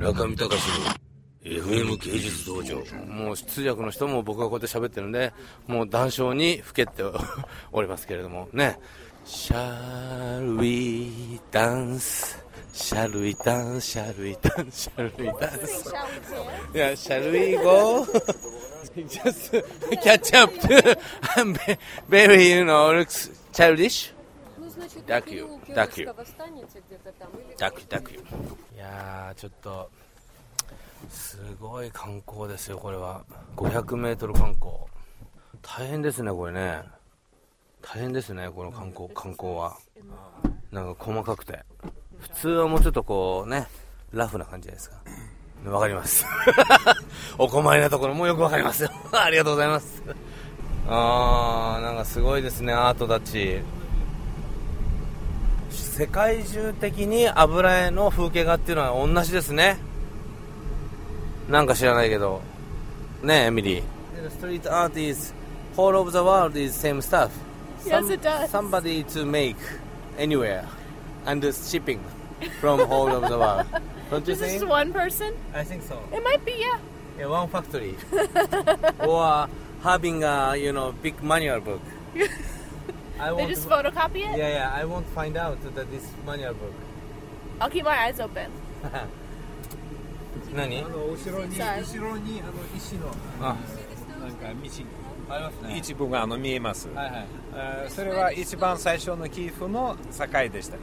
中見隆の FM 芸術道場。もう通訳の人も僕がこうやって喋ってるんでもう談笑にふけておりますけれども。ね「シャルイダンス」「シャルイダンス」「シャルイダンス」「シャルイダンス」「いやシャルイゴー」Just catch up to I'm very you know looks Так ю, так ю. タクタクいやーちょっとすごい観光ですよこれは 500m 観光大変ですねこれね大変ですねこの観光観光はなんか細かくて普通はもうちょっとこうねラフな感じじゃないですかわかりますお困りなところもよくわかりますよありがとうございますあーなんかすごいですねアートたち 世界中的に油絵の風景画っていうのは同じですねなんか知らないけどねエミリー The street art is all over the world is same stuff Yes, it does. somebody to make anywhere and shipping from all over the world don't you Is this think? one person? I think so It might be, yeah. yeah, one factory or having a you know big manual book I They just to, photocopy it? yeah yeah I want to find out that this manual book I'll keep my eyes open. 何あの後ろに後ろにあの石の。あ。なんか道ありますね。一部があの見えます、はいはい。あーそれは一番最初の寄付の境でした。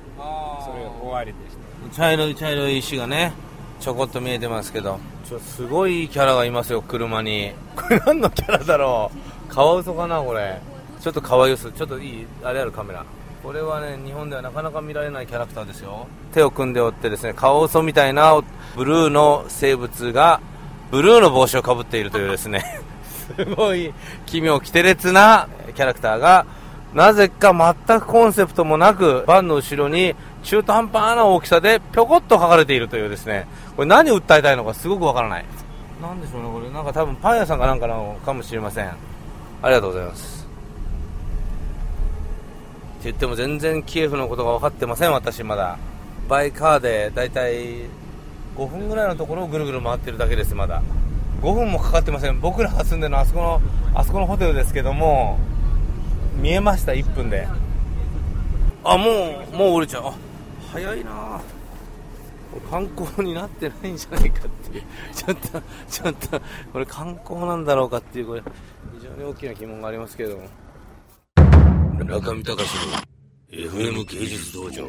それ終わりでした。茶色い茶色い石がねちょこっと見えてますけどちょすごいキャラがいますよ車に。これ何のキャラだろう。カワウソかなこれちょっとカワウソちょっといいあれあるカメラ。これはね日本ではなかなか見られないキャラクターですよ。手を組んでおってですねカワウソみたいなブルーの生物がブルーの帽子をかぶっているというですねすごい奇妙奇て烈なキャラクターがなぜか全くコンセプトもなくバンの後ろに中途半端な大きさでぴょこっと書かれているというですねこれ何を訴えたいのかすごくわからない。なんでしょうねこれ。なんか多分パン屋さんかなんかなのかもしれません。ありがとうございます言っても全然キエフのことが分かってません私まだ。バイカーでだいたい5分ぐらいのところをぐるぐる回ってるだけですまだ。5分もかかってません。僕らが住んでるのはあそこのあそこのホテルですけども見えました1分で。あもうもう降りちゃう。あ早いな。観光になってないんじゃないかって。いうちょっとちょっとこれ観光なんだろうかっていうこれ非常に大きな疑問がありますけれども。中見隆の FM 芸術道場。